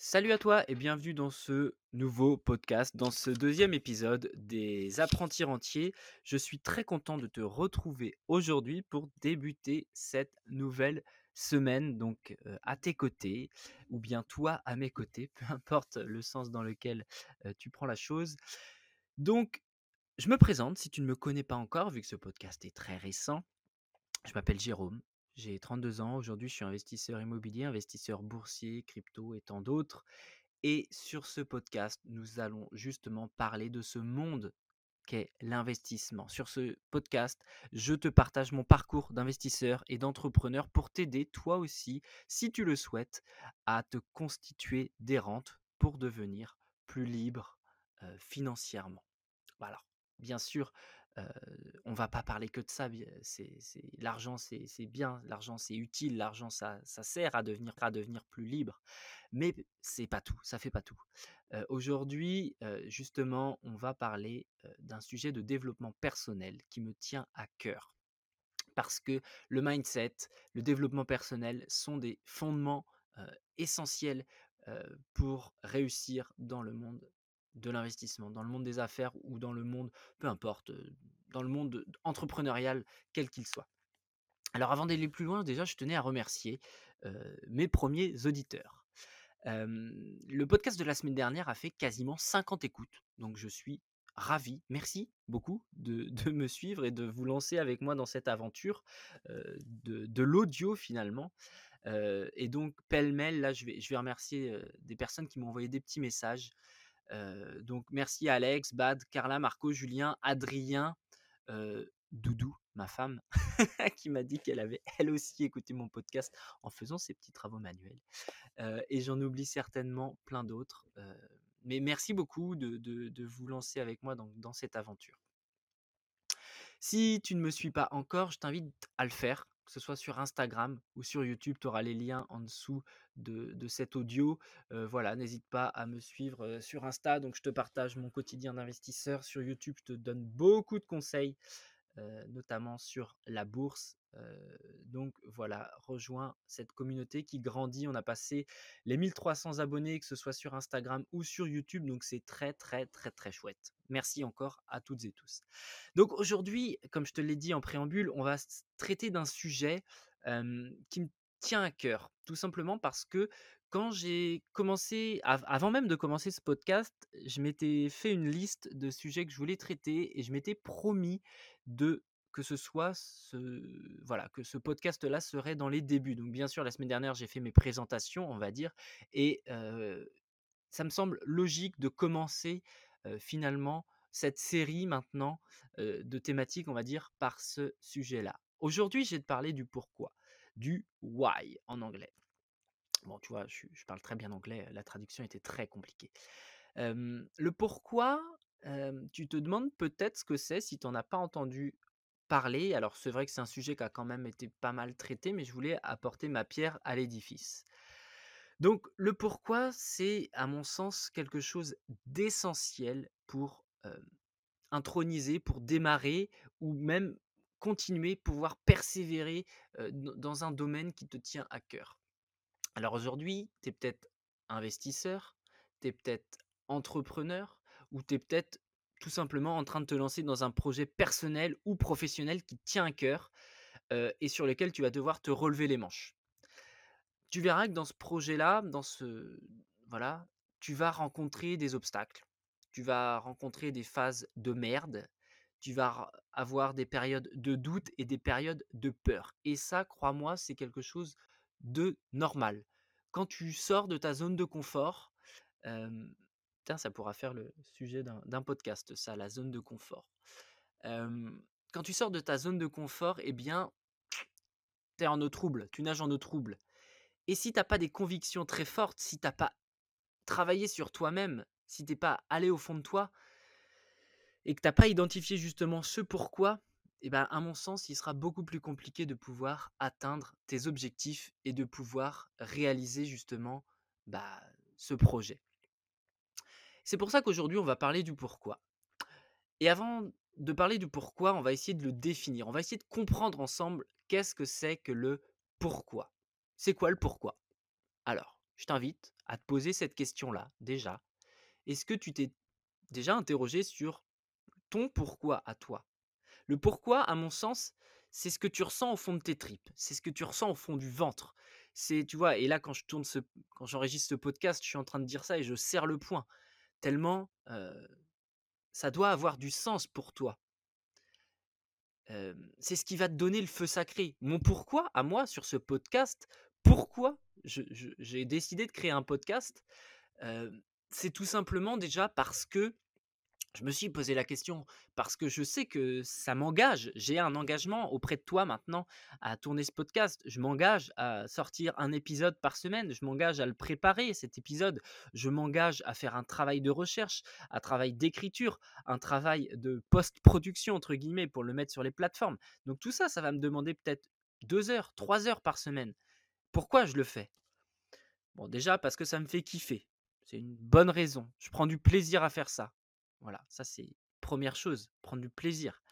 Salut à toi et bienvenue dans ce nouveau podcast, dans ce deuxième épisode des apprentis rentiers. Je suis très content de te retrouver aujourd'hui pour débuter cette nouvelle semaine, donc à tes côtés, ou bien toi à mes côtés, peu importe le sens dans lequel tu prends la chose. Donc, je me présente si tu ne me connais pas encore, vu que ce podcast est très récent. Je m'appelle Jérôme, j'ai 32 ans. Aujourd'hui, je suis investisseur immobilier, investisseur boursier, crypto et tant d'autres. Et sur ce podcast, nous allons justement parler de ce monde qu'est l'investissement. Sur ce podcast, je te partage mon parcours d'investisseur et d'entrepreneur pour t'aider, toi aussi, si tu le souhaites, à te constituer des rentes pour devenir plus libre euh, financièrement. Voilà. Bien sûr, Heu, on va pas parler que de ça, l'argent, c'est bien, l'argent, c'est utile, l'argent, ça sert à devenir plus libre, mais c'est pas tout, ça fait pas tout. Aujourd'hui, justement, on va parler, d'un sujet de développement personnel qui me tient à cœur. Parce que le mindset, le développement personnel sont des fondements, essentiels, pour réussir dans le monde de l'investissement, dans le monde des affaires ou dans le monde, peu importe, dans le monde entrepreneurial, quel qu'il soit. Alors avant d'aller plus loin, déjà, je tenais à remercier, mes premiers auditeurs. Le podcast de la semaine dernière a fait quasiment 50 écoutes, donc je suis ravi. Merci beaucoup de me suivre et de vous lancer avec moi dans cette aventure, de l'audio finalement. Et donc pêle-mêle, là, je vais remercier, des personnes qui m'ont envoyé des petits messages. Donc merci à Alex, Bad, Carla, Marco, Julien, Adrien, Doudou, ma femme, qui m'a dit qu'elle avait elle aussi écouté mon podcast en faisant ses petits travaux manuels. Et j'en oublie certainement plein d'autres, mais merci beaucoup de vous lancer avec moi dans cette aventure. Si tu ne me suis pas encore, je t'invite à le faire, que ce soit sur Instagram ou sur YouTube, tu auras les liens en dessous de cet audio. Heu, voilà, n'hésite pas à me suivre, heu, sur Insta, donc je te partage mon quotidien d'investisseur. Sur YouTube, je te donne beaucoup de conseils, heu, notamment sur la bourse. Donc voilà, rejoins cette communauté qui grandit. On a passé les 1300 abonnés, que ce soit sur Instagram ou sur YouTube, donc c'est très, très, très, très chouette. Merci encore à toutes et tous. Donc aujourd'hui, comme je te l'ai dit en préambule, on va traiter d'un sujet, qui me tient à cœur. Tout simplement parce que quand j'ai commencé av avant même de commencer ce podcast, je m'étais fait une liste de sujets que je voulais traiter et je m'étais promis de que ce soit ce voilà, que ce podcast-là serait dans les débuts. Donc bien sûr, la semaine dernière, j'ai fait mes présentations, on va dire et ça me semble logique de commencer, finalement cette série maintenant, de thématiques, on va dire, par ce sujet-là. Aujourd'hui, je vais te parler du pourquoi, du why en anglais. Bon, tu vois, je parle très bien anglais, la traduction était très compliquée. Le pourquoi, tu te demandes peut-être ce que c'est si tu en as pas entendu parler. Alors c'est vrai que c'est un sujet qui a quand même été pas mal traité, mais je voulais apporter ma pierre à l'édifice. Donc le pourquoi, c'est à mon sens quelque chose d'essentiel pour, introniser, pour démarrer ou même continuer, pouvoir persévérer, dans un domaine qui te tient à cœur. Alors aujourd'hui, tu es peut-être investisseur, tu es peut-être entrepreneur ou tu es peut-être tout simplement en train de te lancer dans un projet personnel ou professionnel qui tient à cœur, et sur lequel tu vas devoir te relever les manches. Tu verras que dans ce projet-là, dans ce voilà, tu vas rencontrer des obstacles. Tu vas rencontrer des phases de merde. Tu vas avoir des périodes de doute et des périodes de peur et ça, crois-moi, c'est quelque chose de normal. Quand tu sors de ta zone de confort, ça pourra faire le sujet d'un podcast ça, la zone de confort. Quand tu sors de ta zone de confort et bien, tu es en eau trouble, tu nages en eau trouble. Et si tu as pas des convictions très fortes, si tu as pas travaillé sur toi-même, si tu es pas allé au fond de toi et que tu as pas identifié justement ce pourquoi, et ben, à mon sens, il sera beaucoup plus compliqué de pouvoir atteindre tes objectifs et de pouvoir réaliser justement, bah, ce projet. C'est pour ça qu'aujourd'hui, on va parler du pourquoi. Et avant de parler du pourquoi, on va essayer de le définir. On va essayer de comprendre ensemble qu'est-ce que c'est que le pourquoi. C'est quoi le pourquoi? Alors, je t'invite à te poser cette question-là, déjà. Est-ce que tu t'es déjà interrogé sur ton pourquoi à toi? Le pourquoi, à mon sens, c'est ce que tu ressens au fond de tes tripes, c'est ce que tu ressens au fond du ventre. C'est, tu vois, et là, quand je tourne ce, quand j'enregistre ce podcast, je suis en train de dire ça et je serre le poing. Tellement ça doit avoir du sens pour toi. c'est ce qui va te donner le feu sacré. Mon pourquoi à moi sur ce podcast, pourquoi j'ai décidé de créer un podcast, c'est tout simplement déjà parce que je me suis posé la question parce que je sais que ça m'engage. J'ai un engagement auprès de toi maintenant à tourner ce podcast. Je m'engage à sortir un épisode par semaine. Je m'engage à le préparer, cet épisode. Je m'engage à faire un travail de recherche, un travail d'écriture, un travail de post-production, entre guillemets, pour le mettre sur les plateformes. Donc tout ça, ça va me demander peut-être deux heures, trois heures par semaine. Pourquoi je le fais? Bon, déjà parce que ça me fait kiffer. C'est une bonne raison. Je prends du plaisir à faire ça. Voilà, ça c'est première chose, prendre du plaisir.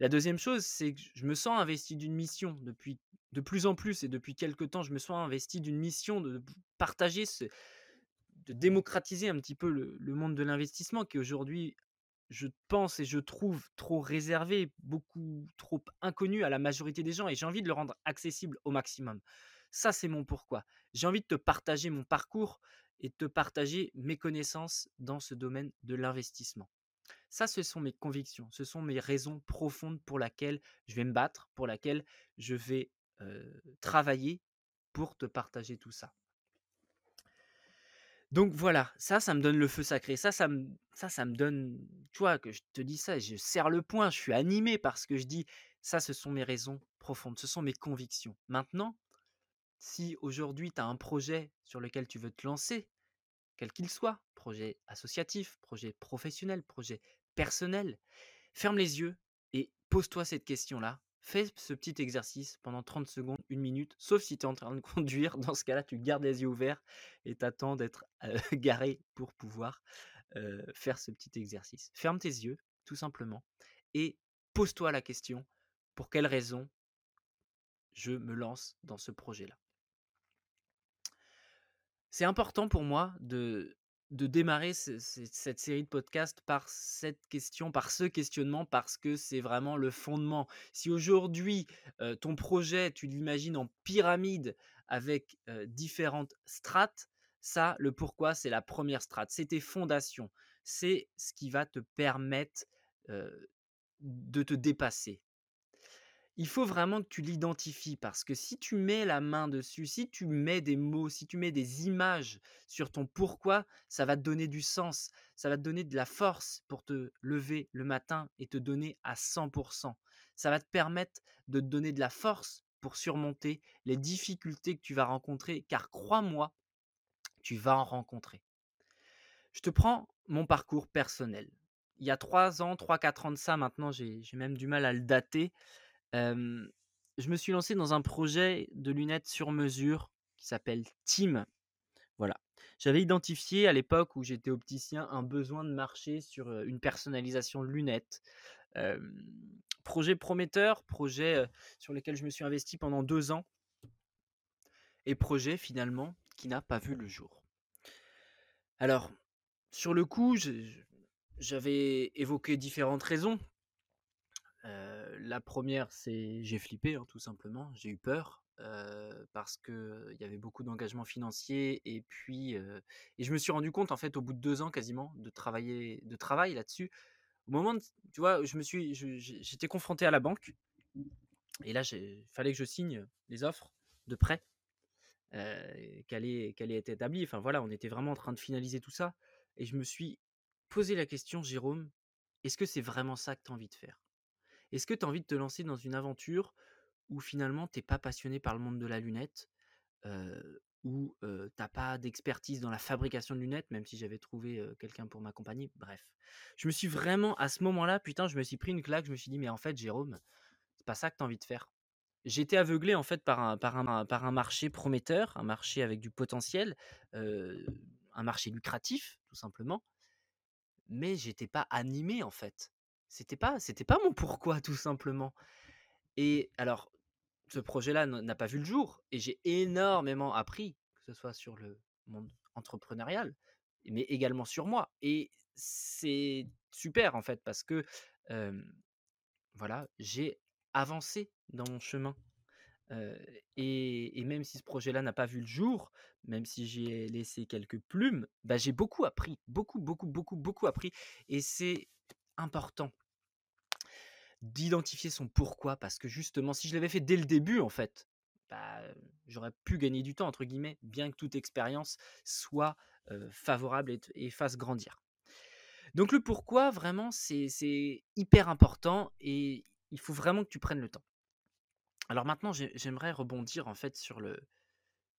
La deuxième chose, c'est que je me sens investi d'une mission depuis de plus en plus et depuis quelques temps, je me sens investi d'une mission de partager ce, de démocratiser un petit peu le, monde de l'investissement qui aujourd'hui, je pense et je trouve trop réservé, beaucoup trop inconnu à la majorité des gens et j'ai envie de le rendre accessible au maximum. Ça, c'est mon pourquoi. J'ai envie de te partager mon parcours, et te partager mes connaissances dans ce domaine de l'investissement. Ça, ce sont mes convictions, ce sont mes raisons profondes pour lesquelles je vais me battre, pour lesquelles je vais travailler pour te partager tout ça. Donc voilà, ça, ça me donne le feu sacré. Ça, ça me, ça, ça me donne, tu vois, que je te dis ça, je serre le point, je suis animé parce que je dis, ça, ce sont mes raisons profondes, ce sont mes convictions. Maintenant, si aujourd'hui tu as un projet sur lequel tu veux te lancer, quel qu'il soit, projet associatif, projet professionnel, projet personnel, ferme les yeux et pose-toi cette question-là. Fais ce petit exercice pendant 30 secondes, une minute, sauf si tu es en train de conduire. Dans ce cas-là, tu gardes les yeux ouverts et t'attends d'être garé pour pouvoir faire ce petit exercice. Ferme tes yeux, tout simplement, et pose-toi la question, pour quelle raison je me lance dans ce projet-là? C'est important pour moi de, de démarrer cette série de podcasts par cette question, par ce questionnement, parce que c'est vraiment le fondement. Si aujourd'hui, ton projet, tu l'imagines en pyramide avec différentes strates, ça, le pourquoi, c'est la première strate, c'est tes fondations, c'est ce qui va te permettre de te dépasser il faut vraiment que tu l'identifies parce que si tu mets la main dessus, si tu mets des mots, si tu mets des images sur ton pourquoi, ça va te donner du sens, ça va te donner de la force pour te lever le matin et te donner à 100%. Ça va te permettre de te donner de la force pour surmonter les difficultés que tu vas rencontrer, car crois-moi, tu vas en rencontrer. Je te prends mon parcours personnel. Il y a 3 ans, 3-4 ans de ça, maintenant j'ai même du mal à le dater je me suis lancé dans un projet de lunettes sur mesure qui s'appelle Team. Voilà. J'avais identifié à l'époque où j'étais opticien un besoin de marché sur une personnalisation lunettes. projet prometteur, projet sur lequel je me suis investi pendant deux ans. Et projet finalement qui n'a pas vu le jour. Alors, sur le coup, j'avais évoqué différentes raisons la première, c'est j'ai flippé, hein, tout simplement. J'ai eu peur parce qu'il y avait beaucoup d'engagement financier et puis et je me suis rendu compte en fait au bout de deux ans quasiment de travailler de travail là-dessus. Au moment, tu vois, je me suis, j'étais confronté à la banque et là, il fallait que je signe les offres de prêt qui allaient, être établies. Enfin voilà, on était vraiment en train de finaliser tout ça et je me suis posé la question, Jérôme, est-ce que c'est vraiment ça que tu as envie de faire? Est-ce que tu as envie de te lancer dans une aventure où finalement tu n'es pas passionné par le monde de la lunette, où tu n'as pas d'expertise dans la fabrication de lunettes, même si j'avais trouvé quelqu'un pour m'accompagner, bref. Je me suis vraiment, à ce moment-là, putain, je me suis pris une claque, je me suis dit, mais en fait, Jérôme, c'est pas ça que tu as envie de faire. J'étais aveuglé en fait par un, par, un, par un marché prometteur, un marché avec du potentiel, un marché lucratif, tout simplement, mais j'étais pas animé en fait. C'était pas c'était pas mon pourquoi tout simplement. Et alors, ce projet-là n'a pas vu le jour et j'ai énormément appris, que ce soit sur le monde entrepreneurial, mais également sur moi. Et c'est super en fait parce que voilà, j'ai avancé dans mon chemin. et, même si ce projet-là n'a pas vu le jour, même si j'y ai laissé quelques plumes, bah, j'ai beaucoup appris, beaucoup, beaucoup, beaucoup, beaucoup appris. Et c'est important d'identifier son pourquoi, parce que justement, si je l'avais fait dès le début, en fait, bah, j'aurais pu gagner du temps, entre guillemets, bien que toute expérience soit favorable et, fasse grandir. Donc le pourquoi, vraiment, c'est hyper important et il faut vraiment que tu prennes le temps. Alors maintenant, j'aimerais rebondir en fait sur le,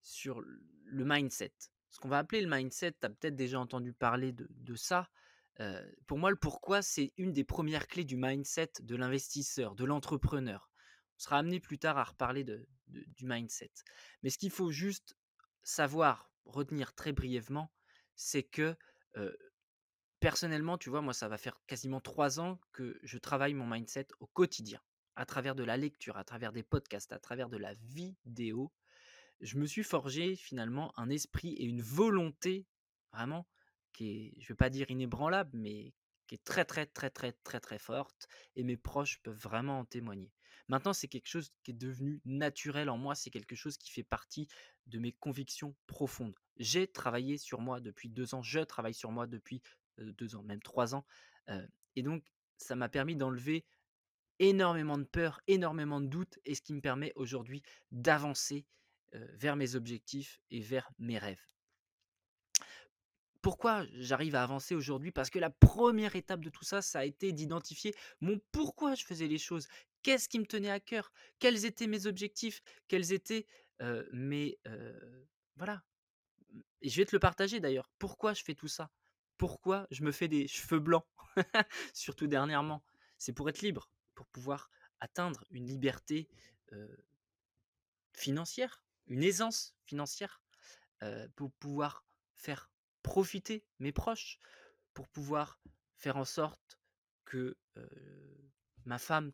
sur le mindset. Ce qu'on va appeler le mindset, tu as peut-être déjà entendu parler de ça. Pour moi, le pourquoi, c'est une des premières clés du mindset de l'investisseur, de l'entrepreneur. On sera amené plus tard à reparler du mindset. Mais ce qu'il faut juste savoir, retenir très brièvement, c'est que personnellement, tu vois, moi, ça va faire quasiment trois ans que je travaille mon mindset au quotidien, à travers de la lecture, à travers des podcasts, à travers de la vidéo. Je me suis forgé finalement un esprit et une volonté vraiment qui est, je ne vais pas dire inébranlable, mais qui est très très très très très très forte et mes proches peuvent vraiment en témoigner. Maintenant, c'est quelque chose qui est devenu naturel en moi, c'est quelque chose qui fait partie de mes convictions profondes. J'ai travaillé sur moi depuis deux ans, je travaille sur moi depuis deux ans, même trois ans. et donc, ça m'a permis d'enlever énormément de peur, énormément de doutes, et ce qui me permet aujourd'hui d'avancer vers mes objectifs et vers mes rêves. Pourquoi j'arrive à avancer aujourd'hui? Parce que la première étape de tout ça, ça a été d'identifier mon pourquoi je faisais les choses. Qu'est-ce qui me tenait à cœur? Quels étaient mes objectifs? Quels étaient mes... voilà. Et je vais te le partager d'ailleurs. Pourquoi je fais tout ça? Pourquoi je me fais des cheveux blancs, surtout dernièrement. C'est pour être libre, pour pouvoir atteindre une liberté financière, une aisance financière, pour pouvoir faire profiter mes proches, pour pouvoir faire en sorte que ma femme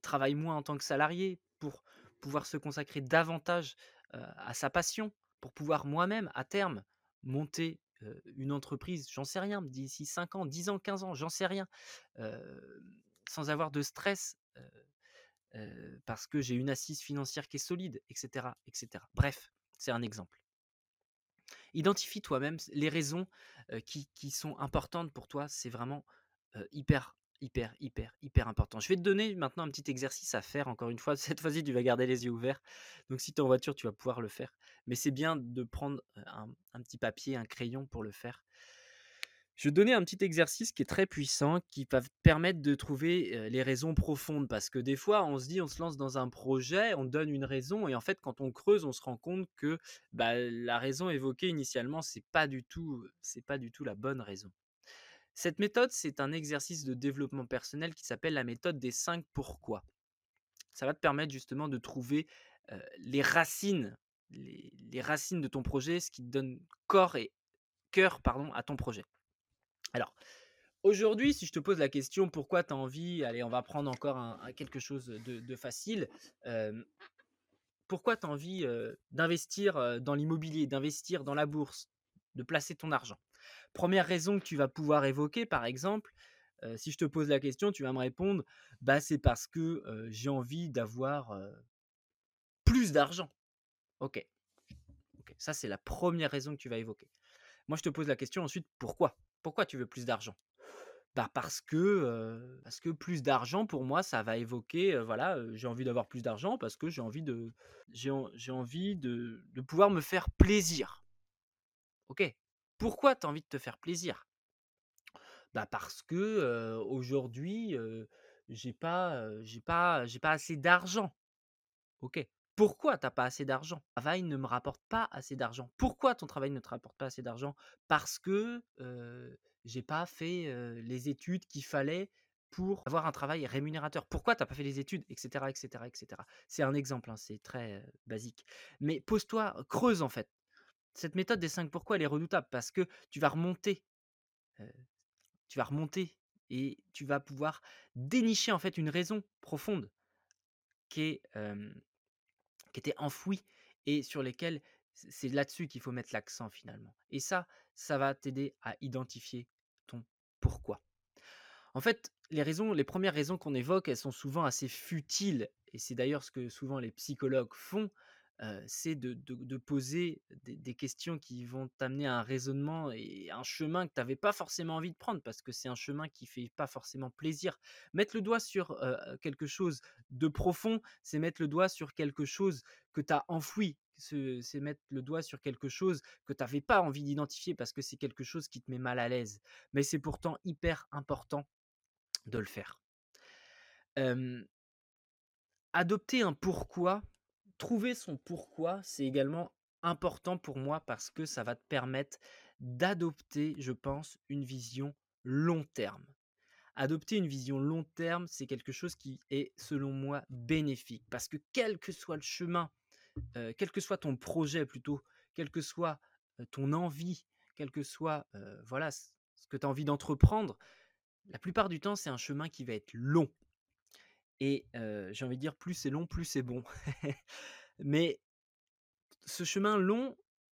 travaille moins en tant que salariée, pour pouvoir se consacrer davantage à sa passion, pour pouvoir moi-même, à terme, monter une entreprise, j'en sais rien, d'ici 5 ans, 10 ans, 15 ans, j'en sais rien, sans avoir de stress, parce que j'ai une assise financière qui est solide, etc. etc. Bref, c'est un exemple. Identifie toi-même les raisons qui, sont importantes pour toi, c'est vraiment hyper hyper, hyper, hyper important. Je vais te donner maintenant un petit exercice à faire. Encore une fois, cette fois-ci, tu vas garder les yeux ouverts. Donc, si tu es en voiture, tu vas pouvoir le faire. Mais c'est bien de prendre un, petit papier, un crayon pour le faire. Je vais te donner un petit exercice qui est très puissant, qui va te permettre de trouver les raisons profondes. Parce que des fois, on se dit, on se lance dans un projet, on donne une raison, et en fait, quand on creuse, on se rend compte que bah, la raison évoquée initialement, c'est pas pas du tout la bonne raison. Cette méthode, c'est un exercice de développement personnel qui s'appelle la méthode des 5 pourquoi. Ça va te permettre justement de trouver les racines, les, racines de ton projet, ce qui te donne corps et cœur pardon, à ton projet. Alors, aujourd'hui, si je te pose la question pourquoi tu as envie, allez, on va prendre encore quelque chose de, facile. pourquoi tu as envie d'investir dans l'immobilier, d'investir dans la bourse, de placer ton argent? Première raison que tu vas pouvoir évoquer, par exemple, si je te pose la question, tu vas me répondre, bah c'est parce que j'ai envie d'avoir plus d'argent. Ok. Ça, c'est la première raison que tu vas évoquer. Moi, je te pose la question ensuite, pourquoi? Pourquoi tu veux plus d'argent? Bah parce que, parce que plus d'argent pour moi ça va évoquer voilà j'ai envie d'avoir plus d'argent parce que j'ai envie de j'ai envie de, pouvoir me faire plaisir ok? Pourquoi tu as envie de te faire plaisir? Bah parce que aujourd'hui j'ai pas j'ai pas j'ai pas assez d'argent. OK? Pourquoi t'as pas assez d'argent? Travail ne me rapporte pas assez d'argent. Pourquoi ton travail ne te rapporte pas assez d'argent? Parce que j'ai pas fait les études qu'il fallait pour avoir un travail rémunérateur. Pourquoi t'as pas fait les études, etc., etc., etc. C'est un exemple, hein, c'est très basique. Mais pose-toi, creuse en fait. Cette méthode des 5 pourquoi, elle est redoutable parce que tu vas remonter. tu vas remonter et tu vas pouvoir dénicher en fait une raison profonde qui, est, qui était enfouie et sur lesquelles C'est là-dessus qu'il faut mettre l'accent finalement. Et ça, ça va t'aider à identifier ton pourquoi. En fait, les raisons, les premières raisons qu'on évoque, elles sont souvent assez futiles. Et c'est d'ailleurs ce que souvent les psychologues font c'est de, poser des, questions qui vont t'amener à un raisonnement et un chemin que tu n'avais pas forcément envie de prendre parce que c'est un chemin qui fait pas forcément plaisir. Mettre le doigt sur quelque chose de profond, c'est mettre le doigt sur quelque chose que tu as enfoui. C'est mettre le doigt sur quelque chose que tu n'avais pas envie d'identifier parce que c'est quelque chose qui te met mal à l'aise. Mais c'est pourtant hyper important de le faire. adopter un pourquoi, trouver son pourquoi, c'est également important pour moi parce que ça va te permettre d'adopter, je pense, une vision long terme. Adopter une vision long terme, c'est quelque chose qui est, selon moi, bénéfique. Parce que quel que soit le chemin, quel que soit ton projet plutôt, quelle que soit ton envie, quel que soit voilà, ce que tu as envie d'entreprendre, la plupart du temps, c'est un chemin qui va être long. Et j'ai envie de dire, plus c'est long, plus c'est bon. Mais ce chemin long,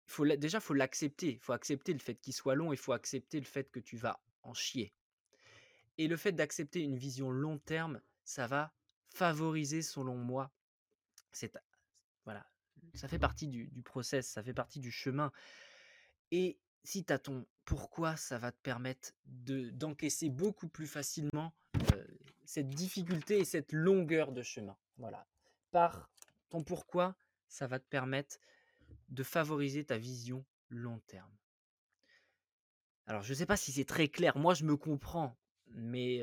faut déjà, faut l'accepter. Il faut accepter le fait qu'il soit long, il faut accepter le fait que tu vas en chier. Et le fait d'accepter une vision long terme, ça va favoriser, selon moi, voilà, ça fait partie du, du process, ça fait partie du chemin. Et si tu as ton pourquoi, ça va te permettre d'encaisser beaucoup plus facilement cette difficulté et cette longueur de chemin. Voilà. Par ton pourquoi, ça va te permettre de favoriser ta vision long terme. Alors, je ne sais pas si c'est très clair. Moi, je me comprends. Mais,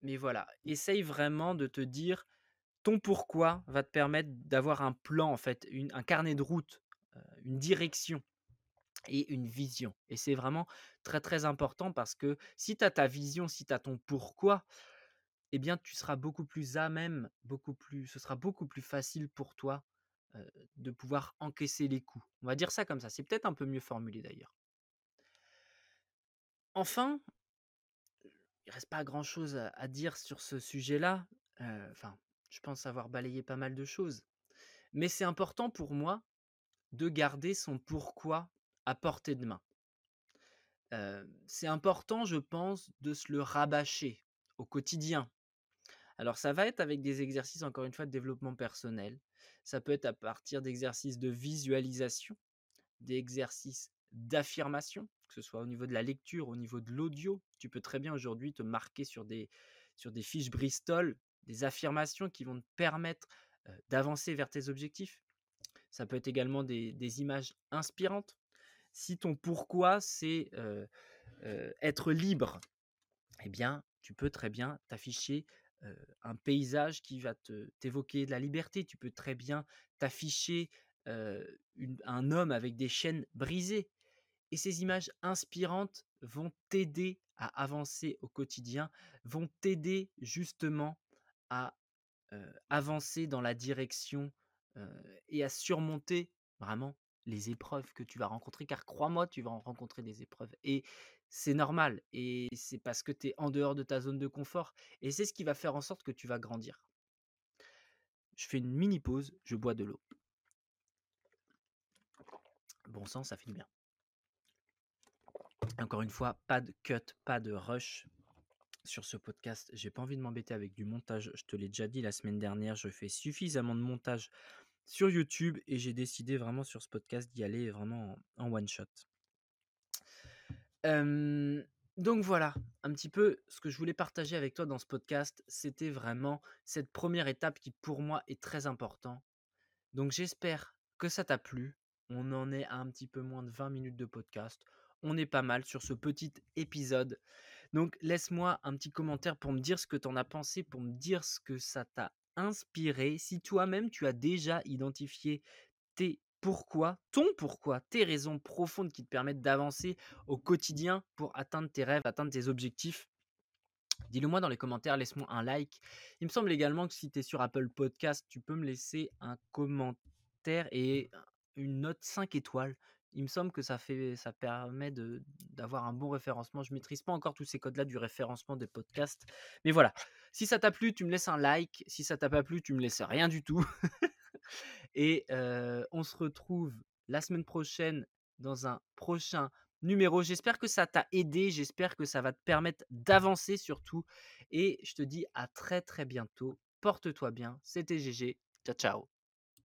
mais voilà. Essaye vraiment de te dire ton pourquoi va te permettre d'avoir un plan, en fait, un carnet de route, une direction et une vision. Et c'est vraiment très très important parce que si tu as ta vision, si tu as ton pourquoi, eh bien tu seras beaucoup plus à même, beaucoup plus, ce sera beaucoup plus facile pour toi de pouvoir encaisser les coups. On va dire ça comme ça. C'est peut-être un peu mieux formulé d'ailleurs. Enfin, il reste pas grand-chose à, dire sur ce sujet-là. Enfin, je pense avoir balayé pas mal de choses. Mais c'est important pour moi de garder son pourquoi à portée de main. c'est important, je pense, de se le rabâcher au quotidien. Alors ça va être avec des exercices, encore une fois, de développement personnel. Ça peut être à partir d'exercices de visualisation, d'exercices d'affirmation, que ce soit au niveau de la lecture, au niveau de l'audio. Tu peux très bien aujourd'hui te marquer sur des, sur des fiches Bristol, des affirmations qui vont te permettre d'avancer vers tes objectifs. Ça peut être également des images inspirantes si ton pourquoi c'est être libre, eh bien, tu peux très bien t'afficher un paysage qui va t'évoquer de la liberté. Tu peux très bien t'afficher un homme avec des chaînes brisées. Et ces images inspirantes vont t'aider à avancer au quotidien, vont t'aider justement à avancer dans la direction et à surmonter vraiment les épreuves que tu vas rencontrer, car crois-moi, tu vas en rencontrer des épreuves. Et c'est normal, et c'est parce que tu es en dehors de ta zone de confort, et c'est ce qui va faire en sorte que tu vas grandir. Je fais une mini pause, je bois de l'eau. Bon sang, ça fait du bien. Encore une fois, pas de cut, pas de rush sur ce podcast. J'ai pas envie de m'embêter avec du montage. Je te l'ai déjà dit la semaine dernière, je fais suffisamment de montage sur YouTube et j'ai décidé vraiment sur ce podcast d'y aller vraiment en, one shot. donc voilà, un petit peu ce que je voulais partager avec toi dans ce podcast, c'était vraiment cette première étape qui pour moi est très important. Donc j'espère que ça t'a plu. On en est à un petit peu moins de 20 minutes de podcast. On est pas mal sur ce petit épisode. Donc laisse-moi un petit commentaire pour me dire ce que tu en as pensé, pour me dire ce que ça t'a inspiré, si toi-même tu as déjà identifié tes pourquoi, ton pourquoi, tes raisons profondes qui te permettent d'avancer au quotidien pour atteindre tes rêves, atteindre tes objectifs, dis-le moi dans les commentaires, laisse-moi un like. Il me semble également que si tu es sur Apple Podcast, tu peux me laisser un commentaire et une note 5 étoiles il me semble que ça, permet d'avoir un bon référencement. Je ne maîtrise pas encore tous ces codes-là du référencement des podcasts. Mais voilà, si ça t'a plu, tu me laisses un like. Si ça t'a pas plu, tu me laisses rien du tout. Et euh, on se retrouve la semaine prochaine dans un prochain numéro. J'espère que ça t'a aidé, j'espère que ça va te permettre d'avancer surtout. Et je te dis à très très bientôt. Porte-toi bien, c'était GG. Ciao ciao.